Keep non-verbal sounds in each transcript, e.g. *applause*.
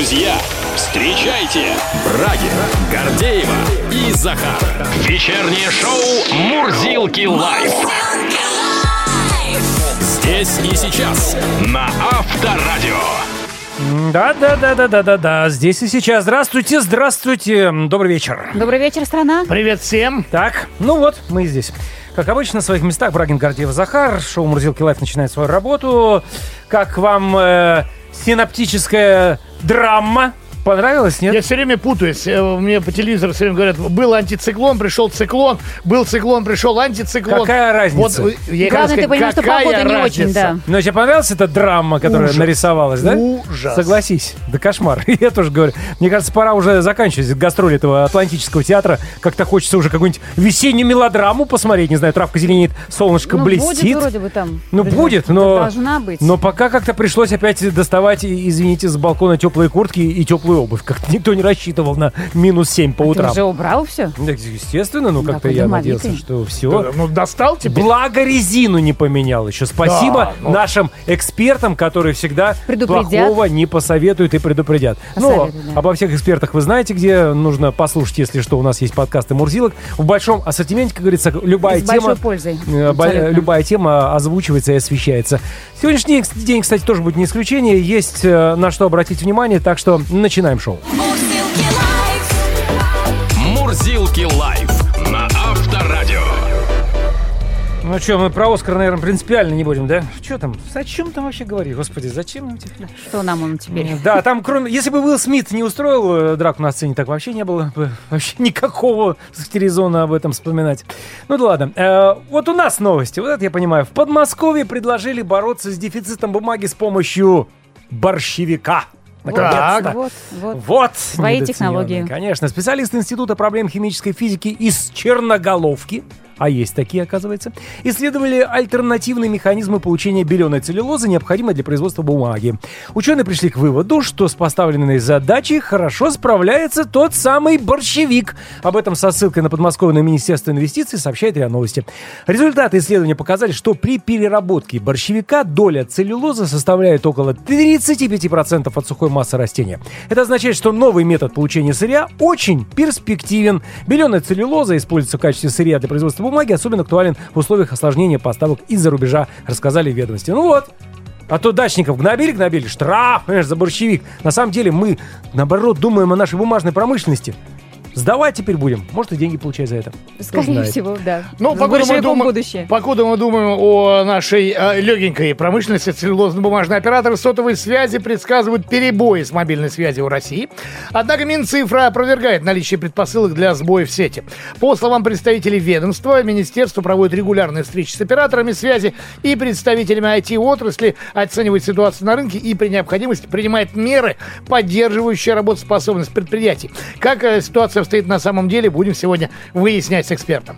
Друзья, встречайте Брагина, Гордеева и Захар. Вечернее шоу «Мурзилки Live». Здесь и сейчас на Авторадио. Да, да, да, да, да, да, да. Здесь и сейчас. Здравствуйте, здравствуйте. Добрый вечер. Добрый вечер, страна. Привет всем. Так, ну вот, мы здесь. Как обычно, на своих местах Брагин, Гордеев, Захар. Шоу «Мурзилки Live» начинает свою работу. Как вам э, синаптическая драма? Понравилось, нет? Я все время путаюсь. Э, Мне по телевизору все время говорят, был антициклон, пришел циклон, был циклон, пришел антициклон. Какая разница? Вот, я Главное, хотел ты понимаешь, что погода не разница? очень, да. Но тебе понравилась эта драма, которая Ужас. нарисовалась, да? Ужас. Согласись, да кошмар. *laughs* Я тоже говорю. Мне кажется, пора уже заканчивать гастроли этого Атлантического театра. Как-то хочется уже какую-нибудь весеннюю мелодраму посмотреть. Не знаю, травка зеленеет, солнышко Ну, блестит. будет вроде бы там. Ну, будет, но... Должна быть. Но пока как-то пришлось опять доставать, извините, с балкона теплые куртки и теплую обувь. Как-то никто не рассчитывал на минус 7 по Ты утрам. уже убрал все? Да, естественно, ну как-то я домовитый. надеялся, что все. Ну, достал тебе? Благо резину не поменял еще. Спасибо Да, ну. нашим экспертам, которые всегда плохого не посоветуют и предупредят. Ну, Посоветуют, да. обо всех экспертах вы знаете, где нужно послушать, если что, у нас есть подкасты Мурзилок. В большом ассортименте, как говорится, любая С тема... большой пользой. э, Абсолютно. Любая тема озвучивается и освещается. Сегодняшний день, кстати, тоже будет не исключение. Есть э, на что обратить внимание, так что начинаем шоу. Мурзилки лайф на Авторадио. Ну что, мы про Оскар, наверное, принципиально не будем, да? Что там? О чем там вообще говорить? Господи, зачем нам теперь? Что нам он теперь? Да, там кроме... Если бы Уилл Смит не устроил э, драку на сцене, так вообще не было бы *laughs* вообще никакого резона об этом вспоминать. Ну да ладно. Э, вот у нас новости. Вот это я понимаю. В Подмосковье предложили бороться с дефицитом бумаги с помощью борщевика. Наконец-то. Вот, вот. Вот. Свои технологии. Конечно. Специалисты Института проблем химической физики из Черноголовки, а есть такие, оказывается, исследовали альтернативные механизмы получения беленой целлюлозы, необходимой для производства бумаги. Ученые пришли к выводу, что с поставленной задачей хорошо справляется тот самый борщевик. Об этом со ссылкой на подмосковное Министерство инвестиций сообщает РИА Новости. Результаты исследования показали, что при переработке борщевика доля целлюлозы составляет около 35% от сухой массы растения. Это означает, что новый метод получения сырья очень перспективен. Беленая целлюлоза используется в качестве сырья для производства бумаги, особенно актуален в условиях осложнения поставок из-за рубежа, рассказали в ведомстве. Ну вот, а то дачников гнобили, гнобили, штраф, понимаешь, за борщевик. На самом деле мы, наоборот, думаем о нашей бумажной промышленности. Сдавать теперь будем. Может, и деньги получать за это. Скорее всего, да. Ну, С покуда мы, думаем, будущее. покуда мы думаем о нашей э, легенькой промышленности, целлюлозно-бумажные операторы сотовой связи предсказывают перебои с мобильной связью в России. Однако Минцифра опровергает наличие предпосылок для сбоев в сети. По словам представителей ведомства, министерство проводит регулярные встречи с операторами связи и представителями IT-отрасли, оценивает ситуацию на рынке и при необходимости принимает меры, поддерживающие работоспособность предприятий. Как э, ситуация обстоит на самом деле, будем сегодня выяснять с экспертом.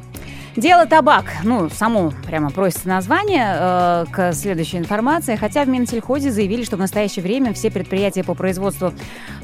Дело табак. Ну, само прямо просится название э, к следующей информации. Хотя в Минсельхозе заявили, что в настоящее время все предприятия по производству,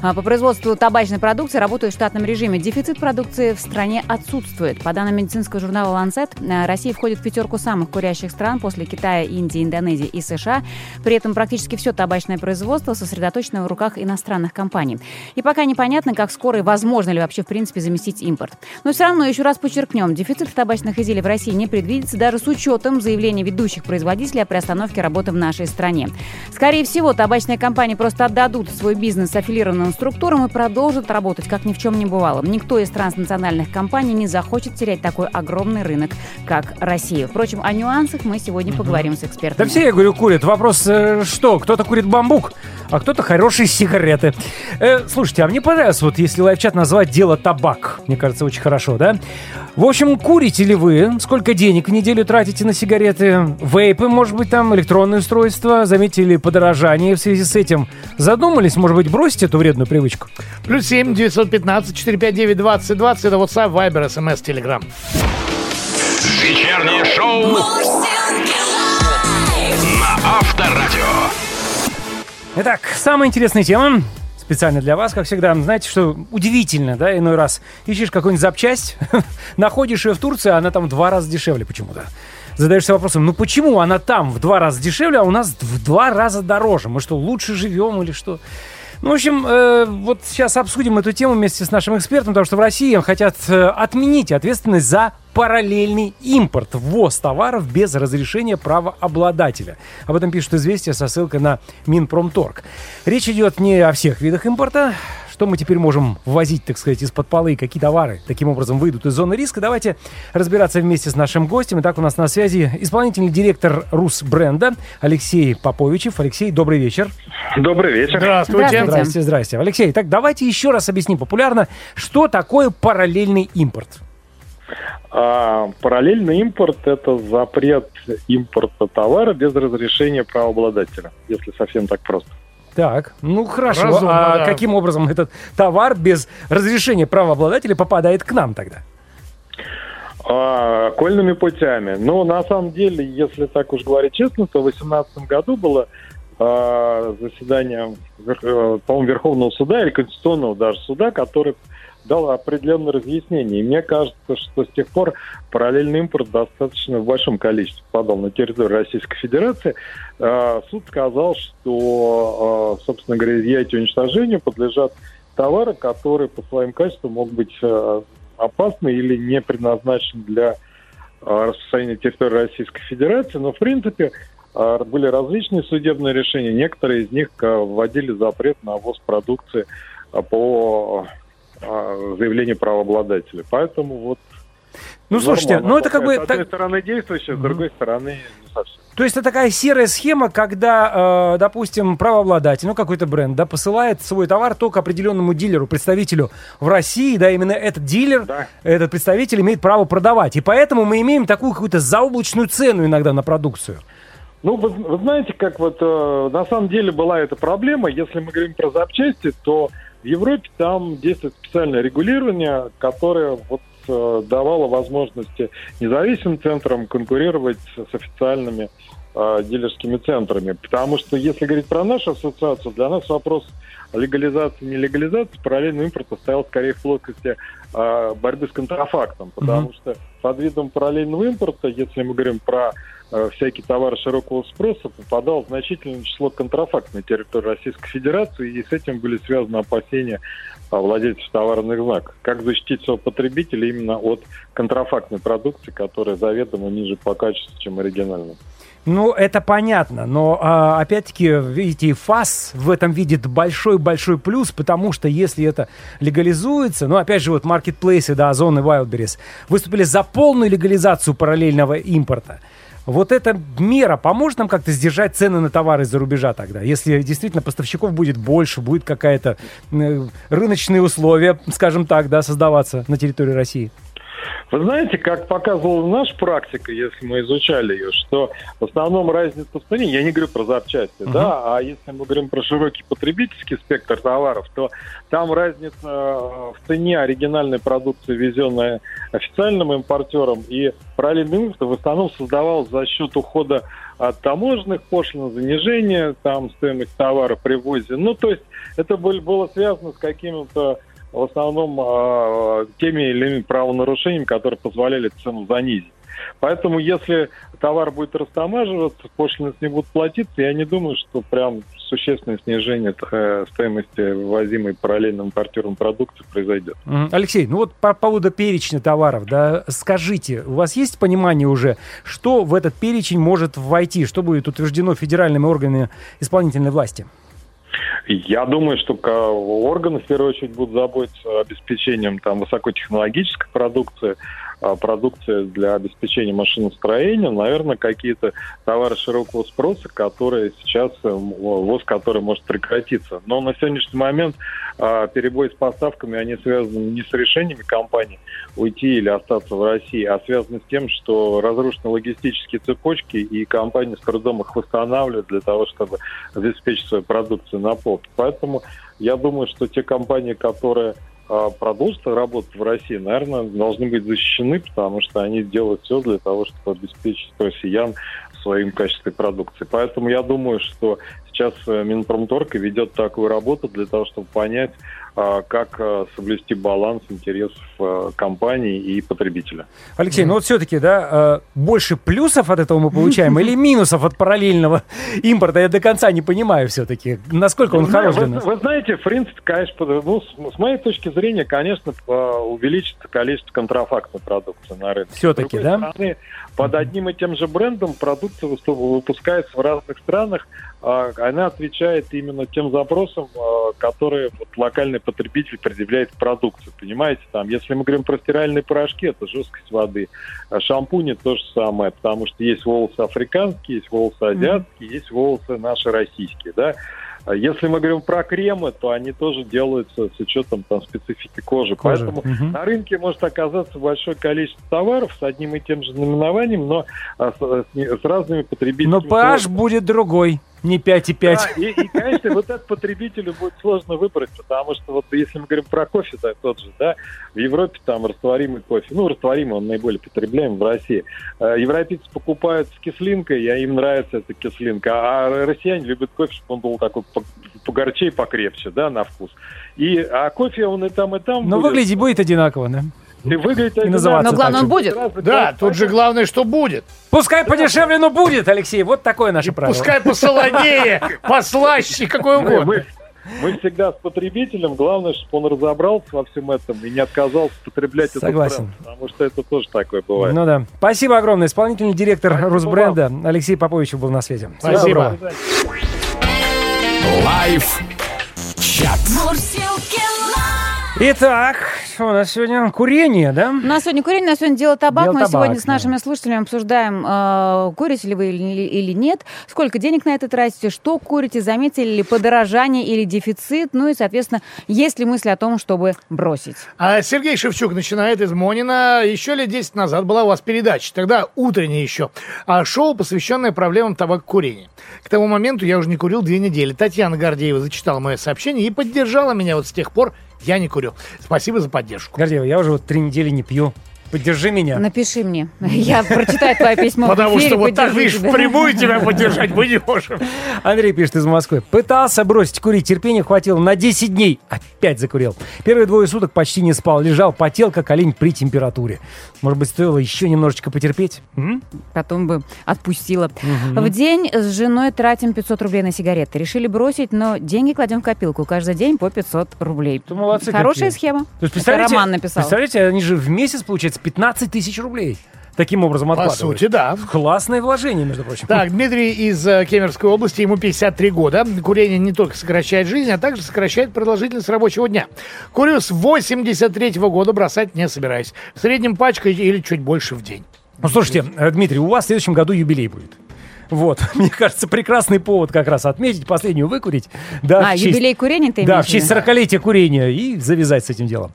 э, по производству табачной продукции работают в штатном режиме. Дефицит продукции в стране отсутствует. По данным медицинского журнала Lancet, э, Россия входит в пятерку самых курящих стран после Китая, Индии, Индонезии и США. При этом практически все табачное производство сосредоточено в руках иностранных компаний. И пока непонятно, как скоро и возможно ли вообще в принципе заместить импорт. Но все равно, еще раз подчеркнем, дефицит табачных изделий в России не предвидится даже с учетом заявлений ведущих производителей о приостановке работы в нашей стране. Скорее всего, табачные компании просто отдадут свой бизнес аффилированным структурам и продолжат работать, как ни в чем не бывало. Никто из транснациональных компаний не захочет терять такой огромный рынок, как Россия. Впрочем, о нюансах мы сегодня поговорим с Да экспертами. все, я говорю, курят. Вопрос, э, что? Кто-то курит бамбук, а кто-то хорошие сигареты. Э, слушайте, а мне понравилось, вот если лайфчат назвать дело табак. Мне кажется, очень хорошо, да? В общем, курите ли вы? Сколько денег в неделю тратите на сигареты? Вейпы, может быть, там, электронные устройства? Заметили подорожание в связи с этим? Задумались, может быть, бросить эту вредную привычку? Плюс семь девятьсот пятнадцать четыре пять девять двадцать двадцать. Это WhatsApp, Viber, SMS, Telegram. Вечернее шоу на Авторадио. Итак, самая интересная тема. Специально для вас, как всегда. Знаете, что удивительно, да, иной раз ищешь какую-нибудь запчасть, *laughs* находишь ее в Турции, а она там в два раза дешевле почему-то. Задаешься вопросом, ну почему она там в два раза дешевле, а у нас в два раза дороже? Мы что, лучше живем или что? Ну, в общем, э, вот сейчас обсудим эту тему вместе с нашим экспертом, потому что в России хотят э, отменить ответственность за параллельный импорт, ввоз товаров без разрешения правообладателя. Об этом пишет «Известия» со ссылкой на Минпромторг. Речь идет не о всех видах импорта, что мы теперь можем ввозить, так сказать, из-под полы, какие товары таким образом выйдут из зоны риска. Давайте разбираться вместе с нашим гостем. Итак, у нас на связи исполнительный директор Русбренда Алексей Поповичев. Алексей, добрый вечер. Добрый вечер. Здравствуйте. Здравствуйте. Здрасте, здрасте. Алексей, так давайте еще раз объясним популярно, что такое параллельный импорт. А, параллельный импорт – это запрет импорта товара без разрешения правообладателя, если совсем так просто. Так, ну хорошо. Разумно, а да. каким образом этот товар без разрешения правообладателя попадает к нам тогда? А, кольными путями. Но на самом деле, если так уж говорить честно, то в 2018 году было а, заседание, э, по-моему, Верховного суда или Конституционного даже суда, который дал определенное разъяснение. И мне кажется, что с тех пор параллельный импорт достаточно в большом количестве попадал на территорию Российской Федерации. А, Суд сказал, что, а, собственно говоря, изъятию и уничтожению подлежат товары, которые по своим качествам могут быть э, опасны или не предназначены для распространения территории Российской Федерации. Но, в принципе, были различные судебные решения. Некоторые из них вводили запрет на ввоз продукции по заявлению правообладателя. Поэтому вот... Ну, слушайте, норма, ну это как бы... С одной так- стороны действующая, с другой стороны не совсем. То есть это такая серая схема, когда, э, допустим, правообладатель, ну какой-то бренд, да, посылает свой товар только определенному дилеру, представителю в России, да, именно этот дилер, Да. этот представитель имеет право продавать. И поэтому мы имеем такую какую-то заоблачную цену иногда на продукцию. Ну, вы, вы знаете, как вот э, на самом деле была эта проблема. Если мы говорим про запчасти, то в Европе там действует специальное регулирование, которое вот э, давало возможности независимым центрам конкурировать с официальными э, дилерскими центрами. Потому что, если говорить про нашу ассоциацию, для нас вопрос легализации, нелегализации параллельного импорта стоял скорее в плоскости э, борьбы с контрафактом. Потому Мгм. что под видом параллельного импорта, если мы говорим про э, всякие товары широкого спроса, попадало значительное число контрафактов на территорию Российской Федерации, и с этим были связаны опасения а, владельцев товарных знаков. Как защитить своего потребителя именно от контрафактной продукции, которая заведомо ниже по качеству, чем оригинальная. Ну, это понятно, но а, опять-таки, видите, ФАС в этом видит большой-большой плюс, потому что если это легализуется, ну, опять же, вот маркетплейсы, да, Озон и Wildberries выступили за полную легализацию параллельного импорта. Вот эта мера поможет нам как-то сдержать цены на товары из-за рубежа тогда? Если действительно поставщиков будет больше, будет какая-то э, рыночные условия, скажем так, да, создаваться на территории России? Вы знаете, как показывала наша практика, если мы изучали ее, что в основном разница в цене, я не говорю про запчасти, Мгм. да, а если мы говорим про широкий потребительский спектр товаров, то там разница э, в цене оригинальной продукции, везенной официальным импортером, и параллельный импорт в основном создавалась за счет ухода от таможенных пошлин, занижения там стоимости товара при ввозе. Ну, то есть это был- было связано с какими-то в основном э, теми или иными правонарушениями, которые позволяли цену занизить. Поэтому, если товар будет растамаживаться, пошлины ним будут платиться, я не думаю, что прям существенное снижение э, стоимости ввозимой параллельным импортером продукции произойдет. Алексей, ну вот по поводу перечня товаров, да, скажите, у вас есть понимание уже, что в этот перечень может войти, что будет утверждено федеральными органами исполнительной власти? Я думаю, что органы в первую очередь будут заботиться обеспечением там высокотехнологической продукции, а, продукции для обеспечения машиностроения, наверное, какие-то товары широкого спроса, которые сейчас, э, ввоз который может прекратиться. Но на сегодняшний момент а, перебои с поставками, они связаны не с решениями компаний уйти или остаться в России, а связаны с тем, что разрушены логистические цепочки, и компании с трудом их восстанавливают для того, чтобы обеспечить свою продукцию на полке. Поэтому я думаю, что те компании, которые продолжат работать в России, наверное, должны быть защищены, потому что они делают все для того, чтобы обеспечить россиян в своем продукции. Поэтому я думаю, что сейчас э, Минпромторг и ведет такую работу для того, чтобы понять, а, как а, соблюсти баланс интересов а, компании и потребителя. Алексей, ну вот все-таки, да, э, больше плюсов от этого мы получаем или *laughs* минусов от параллельного импорта? Я до конца не понимаю все-таки, насколько он Вы хорош для вы, нас. вы знаете, в принципе, конечно, ну, с, с моей точки зрения, конечно, увеличится количество контрафактной продукции на рынке. Другой да? стороны, под одним и тем же брендом продукция выпускается в разных странах, она отвечает именно тем запросам, а, которые вот, локальный потребитель предъявляет к продукции. Понимаете, там, если мы говорим про стиральные порошки, это жесткость воды. А шампуни то же самое, потому что есть волосы африканские, есть волосы азиатские, есть волосы наши российские, да. А Если мы говорим про кремы, то они тоже делаются с учетом там, специфики кожи. Кожи, Поэтому мгм. на рынке может оказаться большое количество товаров с одним и тем же наименованием, но а, с, с с разными потребителями. Но pH будет другой, не 5,5. Да, и, и, конечно, вот это потребителю будет сложно выбрать, потому что вот если мы говорим про кофе, да, тот же, да, в Европе там растворимый кофе, ну, растворимый, он наиболее потребляем в России. Э, Европейцы покупают с кислинкой, и им нравится эта кислинка, а россияне любят кофе, чтобы он был такой по- погорче и покрепче, да, на вкус. И, а кофе он и там, и там Но будет. выглядеть будет одинаково, да? И выглядит и называться Но главное, так он будет. Да, тут же главное, что будет. Пускай подешевле, но будет, Алексей. Вот такое наше правило. Пускай посолонее, послаще, какой угодно. мы- всегда с потребителем, главное, чтобы он разобрался во всем этом и не отказался потреблять Согласен. этот бренд, потому что это тоже такое бывает. Ну да. Спасибо огромное. Исполнительный директор Спасибо Русбренда Алексей Поповичев был на связи. Спасибо. Live chat. Итак, что у нас сегодня? Курение, да? У нас сегодня курение, у нас сегодня дело табак. Дело Мы табак, сегодня с да. нашими слушателями обсуждаем, э, курите ли вы или, или нет, сколько денег на это тратите, что курите, заметили ли подорожание или дефицит, ну и, соответственно, есть ли мысли о том, чтобы бросить. А Сергей Шевчук начинает из Монина. Еще лет 10 назад была у вас передача, тогда утренняя еще, а шоу, посвященное проблемам табакокурения. К тому моменту я уже не курил две недели. Татьяна Гордеева зачитала мое сообщение и поддержала меня вот с тех пор. Я не курю. Спасибо за поддержку. Гордеева, я уже вот три недели не пью. Поддержи меня. Напиши мне. *laughs* Я прочитаю твое письмо. Потому что вот так, видишь, впрямую тебя поддержать мы не можем. *laughs* Андрей пишет из Москвы. Пытался бросить курить, терпения хватило на 10 дней. Опять закурил. Первые двое суток почти не спал, лежал, потел, как олень при температуре. Может быть, стоило еще немножечко потерпеть? М? Потом бы отпустила. В день с женой тратим 500 рублей на сигареты. Решили бросить, но деньги кладем в копилку. Каждый день по 500 рублей. Молодцы Хорошая какие. схема. То есть, Это представляете, Роман написал. Представляете, они же в месяц, получается, 15 тысяч рублей. Таким образом По откладывают. сути, да. Классное вложение, между прочим. Так, Дмитрий из э, Кемеровской области, ему 53 года. Курение не только сокращает жизнь, а также сокращает продолжительность рабочего дня. Курю с 83 года, бросать не собираюсь. В среднем пачка или чуть больше в день. Ну, слушайте, э, Дмитрий, у вас в следующем году юбилей будет. Вот, *laughs* мне кажется, прекрасный повод как раз отметить, последнюю выкурить. Да, А, честь- юбилей курения ты Да, в честь в виду? 40-летия курения и завязать с этим делом.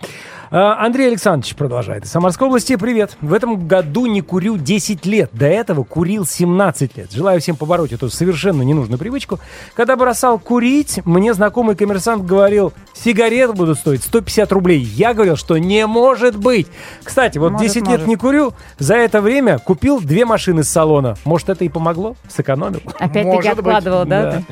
А, Андрей Александрович продолжает. Из Самарской области привет. В этом году не курю 10 лет. До этого курил 17 лет. Желаю всем побороть эту совершенно ненужную привычку. Когда бросал курить, мне знакомый коммерсант говорил, сигареты будут стоить 150 рублей. Я говорил, что не может быть. Кстати, вот Может, 10 лет может. не курю. За это время купил две машины с салона. Может, это и помогло? Сэкономил. Опять-таки Может быть, откладывал, да? да.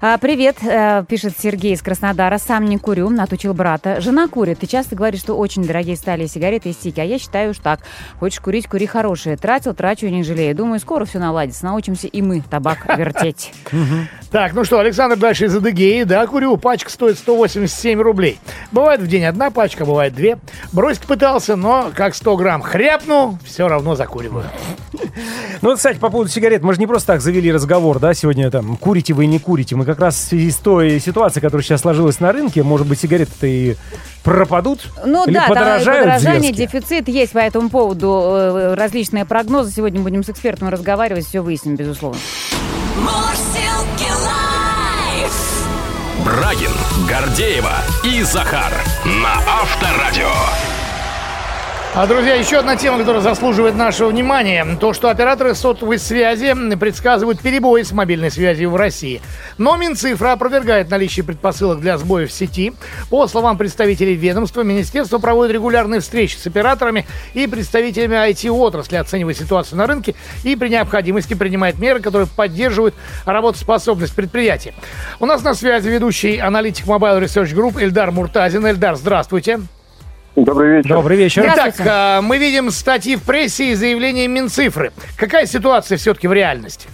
А, привет, э, пишет Сергей из Краснодара. Сам не курю, отучил брата. Жена курит. Ты часто говоришь, что очень дорогие стали сигареты и стики. А я считаю, что так. Хочешь курить, кури хорошие. Тратил, трачу и не жалею. Думаю, скоро все наладится. Научимся и мы табак *laughs* вертеть. Так, ну что, Александр дальше из Адыгеи. Да, курю, пачка стоит 187 рублей. Бывает в день одна пачка, бывает две. Бросить пытался, но как 100 грамм хряпну, все равно закуриваю. *laughs* Ну, кстати, по поводу сигарет, мы же не просто так завели разговор, да, сегодня там, курите вы и не курите. Мы как раз в связи с той ситуацией, которая сейчас сложилась на рынке, может быть, сигареты-то и пропадут, Ну или да, там подорожают подорожание, зверски. дефицит есть по этому поводу. э, Различные прогнозы. Сегодня будем с экспертом разговаривать, все выясним, безусловно. Брагин, Гордеева и Захар на Авторадио. А, друзья, еще одна тема, которая заслуживает нашего внимания. То, что операторы сотовой связи предсказывают перебои с мобильной связью в России. Но Минцифра опровергает наличие предпосылок для сбоев в сети. По словам представителей ведомства, Министерство проводит регулярные встречи с операторами и представителями IT-отрасли, оценивая ситуацию на рынке и при необходимости принимает меры, которые поддерживают работоспособность предприятия. У нас на связи ведущий аналитик Mobile Research Group Эльдар Муртазин. Эльдар, здравствуйте. Добрый вечер. Добрый вечер. Итак, а, мы видим статьи в прессе и заявления Минцифры. Какая ситуация все-таки в реальности?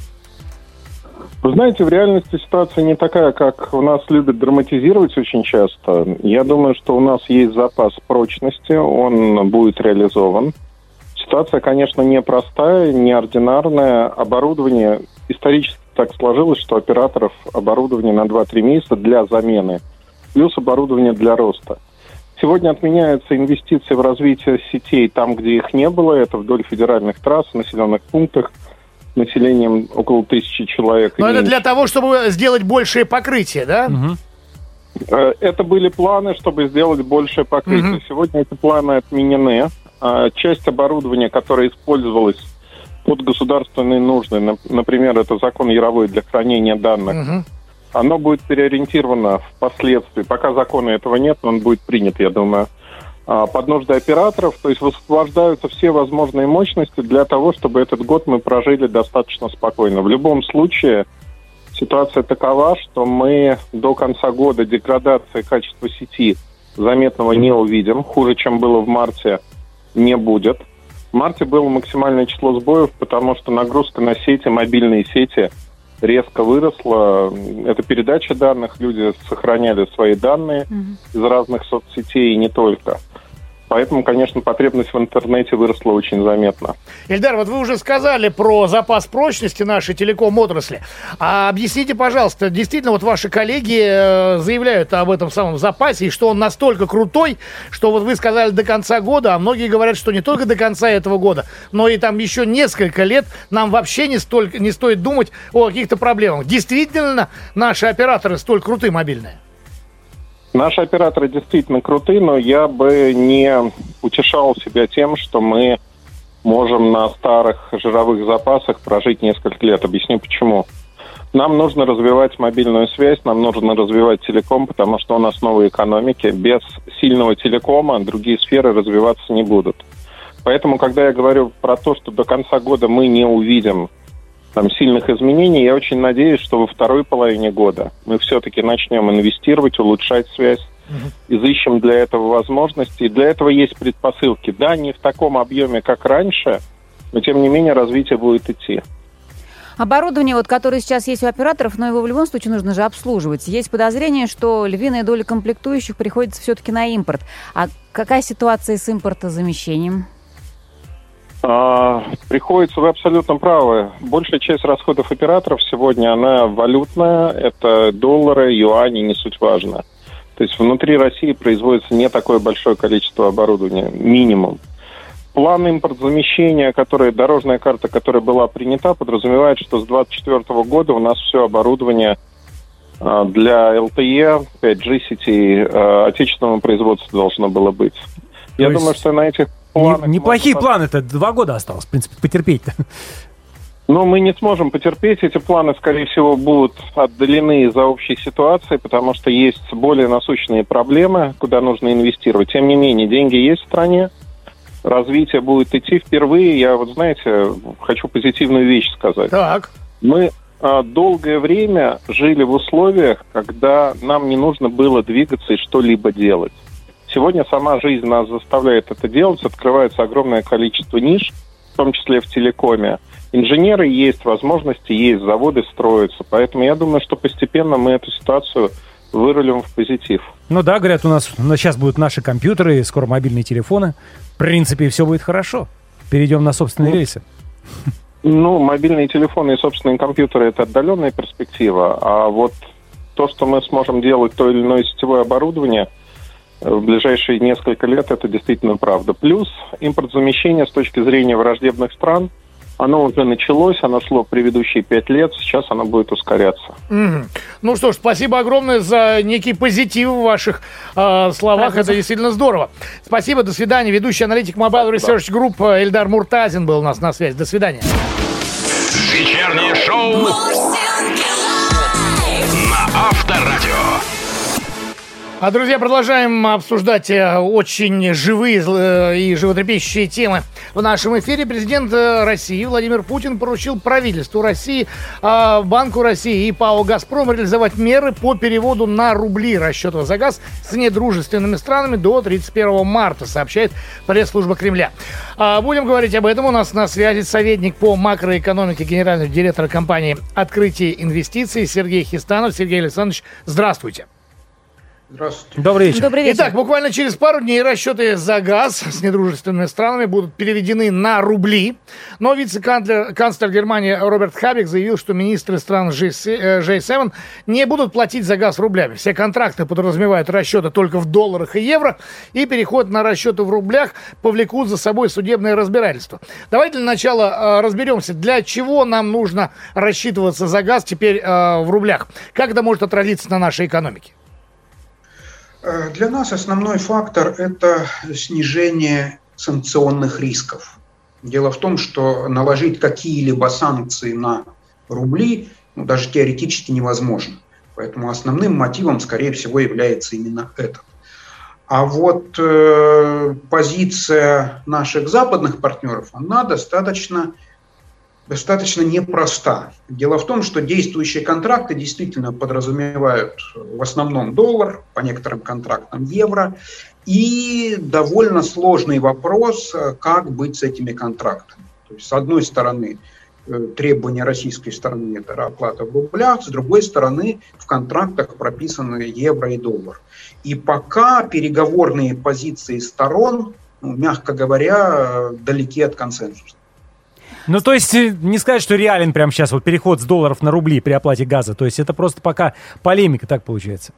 Вы знаете, в реальности ситуация не такая, как у нас любят драматизировать очень часто. Я думаю, что у нас есть запас прочности, он будет реализован. Ситуация, конечно, непростая, неординарная. Оборудование исторически так сложилось, что операторов оборудование на 2-3 месяца для замены, плюс оборудование для роста. Сегодня отменяются инвестиции в развитие сетей там, где их не было. Это вдоль федеральных трасс, в населенных пунктах, населением около тысячи человек. Но это для того, чтобы сделать большее покрытие, да? Э, Это были планы, чтобы сделать большее покрытие. Мгм. Сегодня эти планы отменены. А Часть оборудования, которое использовалось под государственные нужды, нап- например, это закон Яровой для хранения данных, Мгм. Оно будет переориентировано впоследствии. Пока закона этого нет, он будет принят, я думаю, а, под нужды операторов. То есть высвобождаются все возможные мощности для того, чтобы этот год мы прожили достаточно спокойно. В любом случае, ситуация такова, что мы до конца года деградации качества сети заметного не увидим. Хуже, чем было в марте, не будет. В марте было максимальное число сбоев, потому что нагрузка на сети, мобильные сети резко выросла. Это передача данных, люди сохраняли свои данные из разных соцсетей и не только. Поэтому, конечно, потребность в интернете выросла очень заметно. Эльдар, вот вы уже сказали про запас прочности нашей телеком-отрасли. А объясните, пожалуйста, действительно, вот ваши коллеги э, заявляют об этом самом запасе, и что он настолько крутой, что вот вы сказали до конца года, а многие говорят, что не только до конца этого года, но и там еще несколько лет нам вообще не, столько, не стоит думать о каких-то проблемах. Действительно, наши операторы столь крутые мобильные? Наши операторы действительно крутые, но я бы не утешал себя тем, что мы можем на старых жировых запасах прожить несколько лет. Объясню почему. Нам нужно развивать мобильную связь, нам нужно развивать телеком, потому что он основа экономики. Без сильного телекома другие сферы развиваться не будут. Поэтому, когда я говорю про то, что до конца года мы не увидим там, сильных изменений, я очень надеюсь, что во второй половине года мы все-таки начнем инвестировать, улучшать связь, изыщем для этого возможности. И для этого есть предпосылки. Да, не в таком объеме, как раньше, но тем не менее развитие будет идти. Оборудование, вот, которое сейчас есть у операторов, но его в любом случае нужно же обслуживать. Есть подозрение, что львиная доля комплектующих приходится все-таки на импорт. А какая ситуация с импортозамещением? А, приходится, вы абсолютно правы. Большая часть расходов операторов сегодня, она валютная. Это доллары, юани, не суть важно. То есть внутри России производится не такое большое количество оборудования, минимум. План импортзамещения, который, дорожная карта, которая была принята, подразумевает, что с 2024 года у нас все оборудование а, для LTE, 5G сетей а, отечественного производства должно было быть. Я есть думаю, что на этих Не- планах... неплохие можно планы-то. Два года осталось, в принципе, потерпеть-то. *laughs* Но мы не сможем потерпеть. Эти планы, скорее всего, будут отдалены из-за общей ситуации, потому что есть более насущные проблемы, куда нужно инвестировать. Тем не менее, деньги есть в стране, развитие будет идти впервые. Я вот, знаете, хочу позитивную вещь сказать. Так. Мы а, долгое время жили в условиях, когда нам не нужно было двигаться и что-либо делать. Сегодня сама жизнь нас заставляет это делать, открывается огромное количество ниш, в том числе в телекоме. Инженеры есть, возможности есть, заводы строятся. Поэтому я думаю, что постепенно мы эту ситуацию вырулим в позитив. Ну да, говорят, у нас, у нас сейчас будут наши компьютеры, скоро мобильные телефоны. В принципе, все будет хорошо. Перейдем на собственные Ну, рельсы. Ну, мобильные телефоны и собственные компьютеры – это отдаленная перспектива, а вот то, что мы сможем делать то или иное сетевое оборудование в ближайшие несколько лет, это действительно правда. Плюс импортзамещение с точки зрения враждебных стран, Оно уже началось, оно шло предыдущие пять лет, сейчас оно будет ускоряться. Мгм. Ну что ж, спасибо огромное за некий позитив в ваших э, словах. Это действительно здорово. Спасибо, до свидания. Ведущий аналитик Mobile Research Group Эльдар Муртазин был у нас на связи. До свидания. Вечернее шоу А, друзья, продолжаем обсуждать э, очень живые э, и животрепещущие темы в нашем эфире. Президент э, России Владимир Путин поручил правительству России, Банку России и ПАО «Газпром» реализовать меры по переводу на рубли расчетов за газ с недружественными странами до 31 марта, сообщает пресс-служба Кремля. А, Будем говорить об этом. У нас на связи советник по макроэкономике генерального директора компании «Открытие инвестиций» Сергей Хистанов. Сергей Александрович, здравствуйте. Здравствуйте. Добрый вечер. Добрый вечер. Итак, буквально через пару дней расчеты за газ с недружественными странами будут переведены на рубли. Но вице-канцлер канцлер Германии Роберт Хабек заявил, что министры стран G7 э, G7 не будут платить за газ рублями. Все контракты подразумевают расчеты только в долларах и евро, и переход на расчеты в рублях повлекут за собой судебное разбирательство. Давайте для начала э, разберемся, для чего нам нужно рассчитываться за газ теперь э, в рублях. Как это может отразиться на нашей экономике? Э, Для нас основной фактор – это снижение санкционных рисков. Дело в том, что наложить какие-либо санкции на рубли ну, даже теоретически невозможно. Поэтому основным мотивом, скорее всего, является именно этот. А вот э, позиция наших западных партнеров, она достаточно, достаточно непроста. Дело в том, что действующие контракты действительно подразумевают в основном доллар, по некоторым контрактам евро, и довольно сложный вопрос, э, как быть с этими контрактами. То есть, с одной стороны, э, требования российской стороны – это оплата в рублях, с другой стороны, в контрактах прописаны евро и доллар. И пока переговорные позиции сторон, ну, мягко говоря, э, далеки от консенсуса. Ну, то есть, э, не сказать, что реален прямо сейчас вот переход с долларов на рубли при оплате газа. То есть, это просто пока полемика, так получается.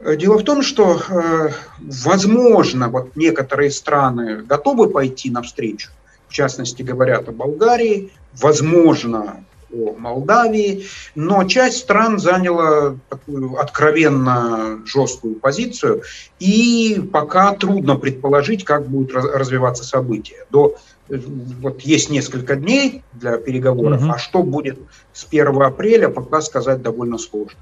Э, Дело в том, что, э, возможно, вот некоторые страны готовы пойти навстречу. В частности, говорят о Болгарии, возможно, о Молдавии, но часть стран заняла такую откровенно жесткую позицию, и пока трудно предположить, как будут раз- развиваться события. До, вот есть несколько дней для переговоров, Мгм. а что будет с 1 апреля, пока сказать довольно сложно.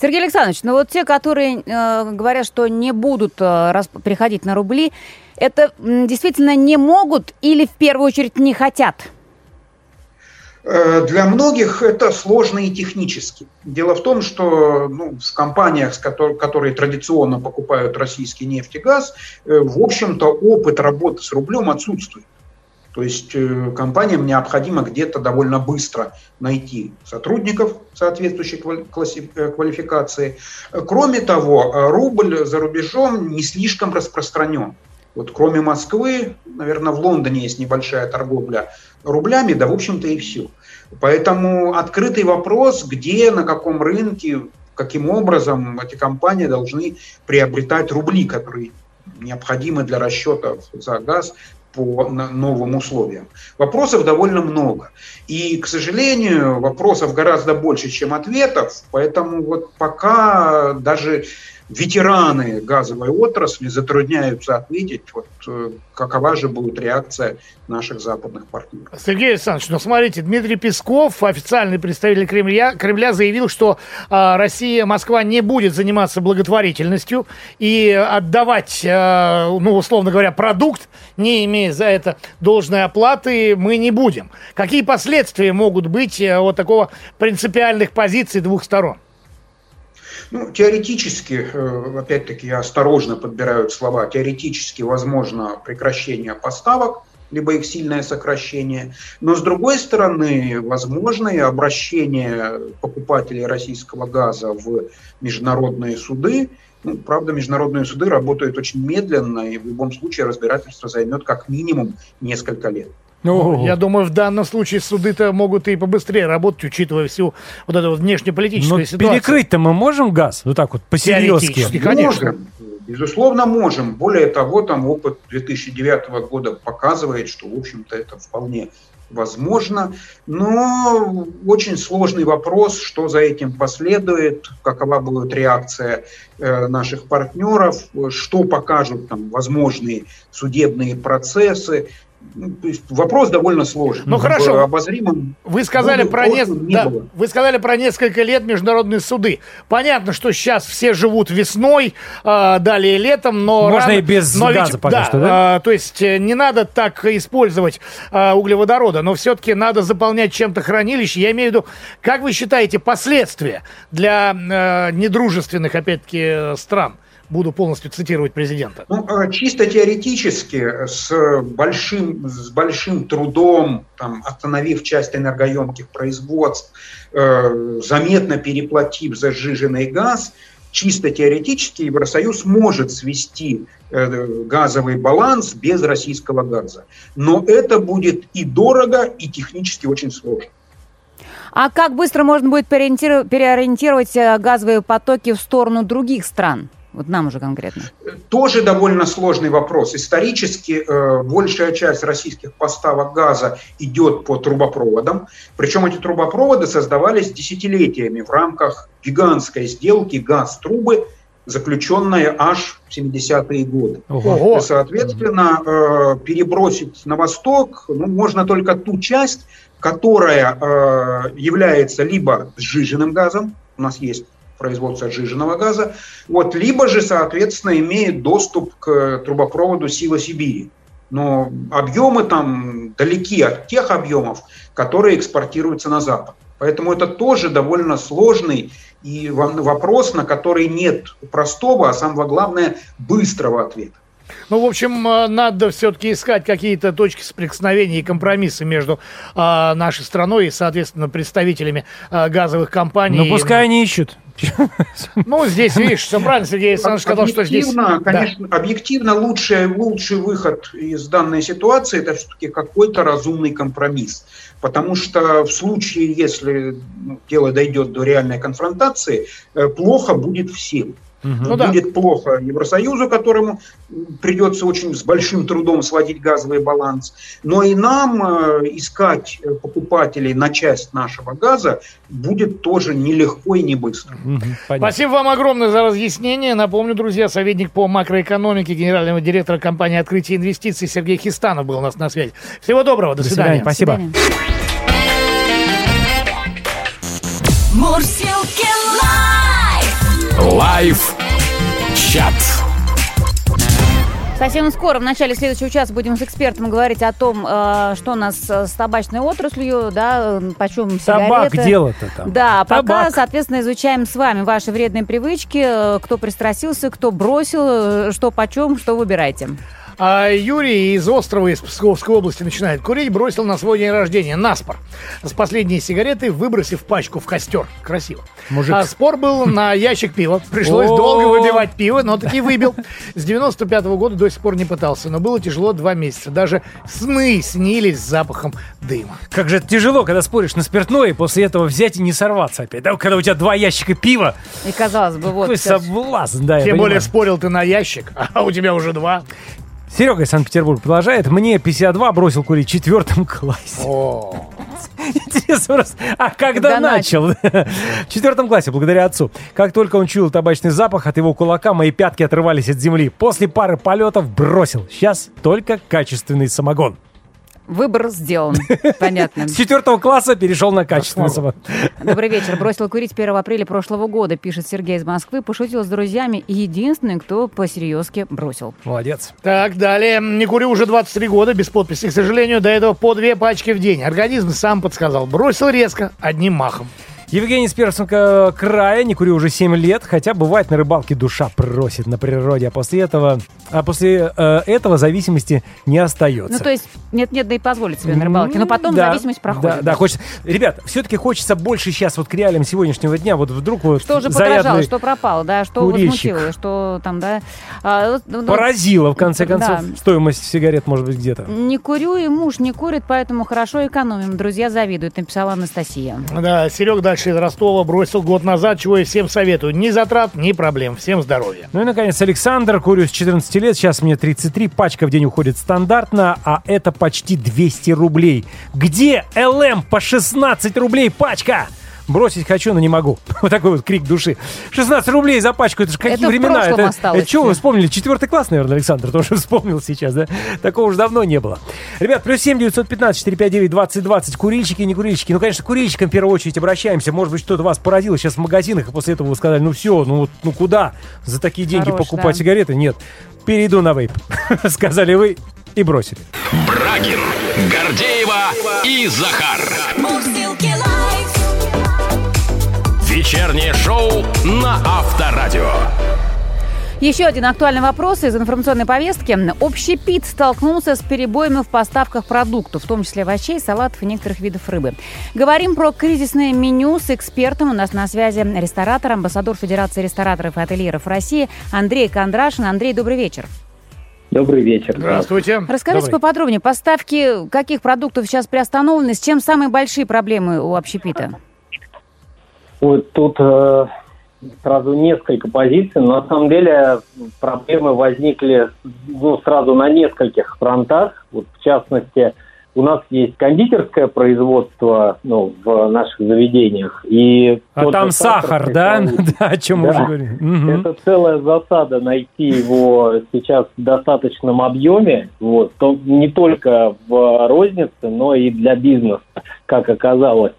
Сергей Александрович, ну вот те, которые э, говорят, что не будут э, приходить на рубли, это м, действительно не могут или в первую очередь не хотят? Э, Для многих это сложно и технически. Дело в том, что ну, в компаниях, которые традиционно покупают российский нефть и газ, э, в общем-то опыт работы с рублем отсутствует. То есть э, компаниям необходимо где-то довольно быстро найти сотрудников соответствующей э, квалификации. Кроме того, э, рубль за рубежом не слишком распространен. Вот кроме Москвы, наверное, в Лондоне есть небольшая торговля рублями, да, в общем-то, и все. Поэтому открытый вопрос, где, на каком рынке, каким образом эти компании должны приобретать рубли, которые необходимы для расчетов за газ по новым условиям. Вопросов довольно много. И, к сожалению, вопросов гораздо больше, чем ответов, поэтому вот пока даже ветераны газовой отрасли затрудняются ответить, вот, э, какова же будет реакция наших западных партнеров. Сергей Александрович, ну смотрите, Дмитрий Песков, официальный представитель Кремля, Кремля заявил, что а, Россия, Москва не будет заниматься благотворительностью и отдавать, а, ну, условно говоря, продукт, не имея за это должной оплаты, мы не будем. Какие последствия могут быть э, вот такого принципиальных позиций двух сторон? Ну, теоретически, э, опять-таки, я осторожно подбираю слова, теоретически возможно прекращение поставок, либо их сильное сокращение. Но, с другой стороны, возможно и обращение покупателей российского газа в международные суды. Ну, правда, международные суды работают очень медленно, и в любом случае разбирательство займет как минимум несколько лет. Ну, Я думаю, в данном случае суды-то могут и побыстрее работать, учитывая всю вот эту вот внешнеполитическую но ситуацию. перекрыть-то мы можем газ? Вот так вот, по-серьезки. И, конечно. Можем, безусловно, можем. Более того, там опыт 2009 года показывает, что, в общем-то, это вполне возможно, но очень сложный вопрос, что за этим последует, какова будет реакция э, наших партнеров, что покажут там возможные судебные процессы. Ну, то есть вопрос довольно сложный. Ну, хорошо. обозримом Вы сказали, будущем про не- прошлом не да, было. вы сказали про несколько лет международные суды. Понятно, что сейчас все живут весной, а, далее летом, но... Можно рано- и без но газа пока что, да? а, то есть э, не надо так использовать а, углеводорода, но все-таки надо заполнять чем-то хранилище. Я имею в виду, как вы считаете, последствия для э, недружественных, опять-таки, э, стран? Буду полностью цитировать президента. Ну, э, чисто теоретически, с большим, с большим трудом, там, остановив часть энергоемких производств, э, заметно переплатив за сжиженный газ, чисто теоретически Евросоюз может свести э, газовый баланс без российского газа. Но это будет и дорого, и технически очень сложно. А как быстро можно будет переориентировать э, газовые потоки в сторону других стран? Вот нам уже конкретно. Тоже довольно сложный вопрос. Исторически э, большая часть российских поставок газа идет по трубопроводам. Причем эти трубопроводы создавались десятилетиями в рамках гигантской сделки газ-трубы, заключенная аж в 70-е годы. Ого. И, соответственно, э, перебросить на восток ну, можно только ту часть, которая э, является либо сжиженным газом, у нас есть производство сжиженного газа, вот, либо же, соответственно, имеет доступ к трубопроводу Сила Сибири. Но объемы там далеки от тех объемов, которые экспортируются на Запад. Поэтому это тоже довольно сложный и во- вопрос, на который нет простого, а самое главное, быстрого ответа. Ну, в общем, э, надо все-таки искать какие-то точки соприкосновения и компромиссы между а, нашей страной и, соответственно, представителями а, газовых компаний. Ну, пускай они ищут. *laughs* Ну, здесь, видишь, все правильно, Сергей Александрович сказал, что здесь... Объективно, Да. конечно, объективно лучший, лучший выход из данной ситуации это все-таки какой-то разумный компромисс. Потому что в случае, если ну, дело дойдет до реальной конфронтации, э, плохо будет всем. Ну да. будет плохо Евросоюзу, которому придется очень с большим трудом сводить газовый баланс, но и нам э, искать покупателей на часть нашего газа будет тоже нелегко и не быстро. Понятно. Спасибо вам огромное за разъяснение. Напомню, друзья, советник по макроэкономике генерального директора компании «Открытие инвестиций» Сергей Хестанов был у нас на связи. Всего доброго, до, До свидания, свидания. спасибо. До свидания. Live! Chat. Совсем скоро, в начале следующего часа, будем с экспертом говорить о том, э, что у нас с табачной отраслью, да, почем Табак сигареты. дело-то там. Да, пока, Табак. соответственно, изучаем с вами ваши вредные привычки, э, кто пристрастился, кто бросил, э, что почем, что выбирайте. А Юрий из острова из Псковской области начинает курить, бросил на свой день рождения наспор. С последней сигареты, выбросив пачку в костер. Красиво. Мужик. А спор был на ящик пива. Пришлось долго выбивать пиво, но таки выбил. С 95 года до сих пор не пытался, но было тяжело два месяца. Даже сны снились с запахом дыма. Как же это тяжело, когда споришь на спиртное, и после этого взять и не сорваться опять. Да, когда у тебя два ящика пива, И казалось бы, вот... какой соблазн, да, Тем более спорил ты на ящик, а у тебя уже два. Серега из Санкт-Петербурга продолжает. Мне 52 бросил курить в четвертом классе. О, Интересно просто, а когда, Когда начал? В четвертом классе, благодаря отцу. Как только он чуял табачный запах, от его кулака мои пятки отрывались от земли. После пары полетов бросил. Сейчас только качественный самогон. Выбор сделан. *laughs* Понятно. С четвертого класса перешел на качественный. Добрый вечер. Бросил курить 1 апреля прошлого года, пишет Сергей из Москвы. Пошутил с друзьями и единственный, кто по-серьезки бросил. Молодец. Так, далее. Не курю уже 23 года, без подписи. К сожалению, до этого по две пачки в день. Организм сам подсказал. Бросил резко, одним махом. Евгений из края, не курю уже 7 лет, хотя бывает на рыбалке душа просит на природе, а после этого, а после э, этого зависимости не остается. Ну, то есть, нет-нет, да и позволить себе на рыбалке. Но потом Да, зависимость проходит. Да, да, хочется. Ребят, все-таки хочется больше сейчас вот к реалиям сегодняшнего дня. Вот вдруг вот Что уже подорожало, что пропало, да, что курильщик. возмутило, что там, да. а, вот, ну, поразило в конце Да. концов стоимость сигарет может быть где-то. Не курю, и муж не курит, поэтому хорошо экономим. Друзья завидуют, написала Анастасия. Да, Серега дальше Маша из Ростова бросил год назад, чего я всем советую. Ни затрат, ни проблем. Всем здоровья. Ну и, наконец, Александр, курю с 14 лет, сейчас мне 33, пачка в день уходит стандартно, а это почти 200 рублей. Где ЛМ по 16 рублей пачка? Бросить хочу, но не могу. *laughs* Вот такой вот крик души. 16 рублей за пачку, это же какие Это времена? Это, осталось это что вы вспомнили? Четвертый класс, наверное, Александр тоже *laughs* вспомнил сейчас, да? Такого уже давно не было. Ребят, плюс 7 915 459 2020. Курильщики, не курильщики. Ну, конечно, курильщикам в первую очередь обращаемся. Может быть, что-то вас поразило сейчас в магазинах, и после этого вы сказали, ну все, ну, вот, ну куда за такие деньги Хорош, покупать да. сигареты? Нет, перейду на вейп. *laughs* Сказали вы и бросили. Брагин, Гордеева и Захар. Вечернее шоу на Авторадио. Еще один актуальный вопрос из информационной повестки. Общепит столкнулся с перебоями в поставках продуктов, в том числе овощей, салатов и некоторых видов рыбы. Говорим про кризисное меню с экспертом. У нас на связи ресторатор, амбассадор Федерации рестораторов и ательеров России Андрей Кондрашин. Андрей, добрый вечер. Добрый вечер. Здравствуйте. Расскажите Добрый. поподробнее, поставки каких продуктов сейчас приостановлены, с чем самые большие проблемы у общепита? Вот тут э, сразу несколько позиций. Но на самом деле проблемы возникли ну, сразу на нескольких фронтах. Вот, в частности, у нас есть кондитерское производство ну, в наших заведениях. И А там сахар, да? *laughs* Да, о чем мы Да. уже говорили. Мгм. Это целая засада найти его сейчас в достаточном объеме, вот, то не только в рознице, но и для бизнеса, как оказалось.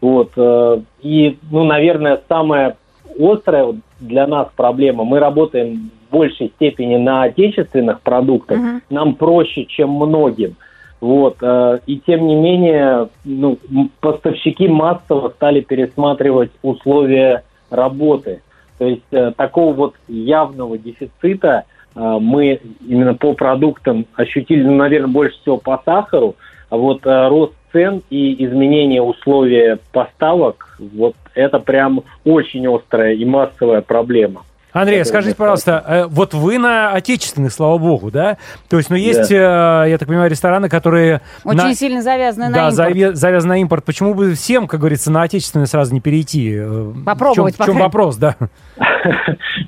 Вот, э, и, ну, наверное, самая острая для нас проблема, мы работаем в большей степени на отечественных продуктах, Мгм. нам проще, чем многим. Вот, э, и тем не менее, ну, поставщики массово стали пересматривать условия работы. То есть э, такого вот явного дефицита мы именно по продуктам ощутили, ну, наверное, больше всего по сахару, а вот рост цен и изменение условий поставок, вот это прям очень острая и массовая проблема. Андрей, Это скажите, пожалуйста, э, вот вы на отечественных, слава богу, да? То есть, ну, есть, э, я так понимаю, рестораны, которые... Очень на- сильно завязаны на Да, импорт. заве- завязан на импорт. Почему бы всем, как говорится, на отечественные сразу не перейти? Э, Попробовать В чем, в чем вопрос, да? *laughs*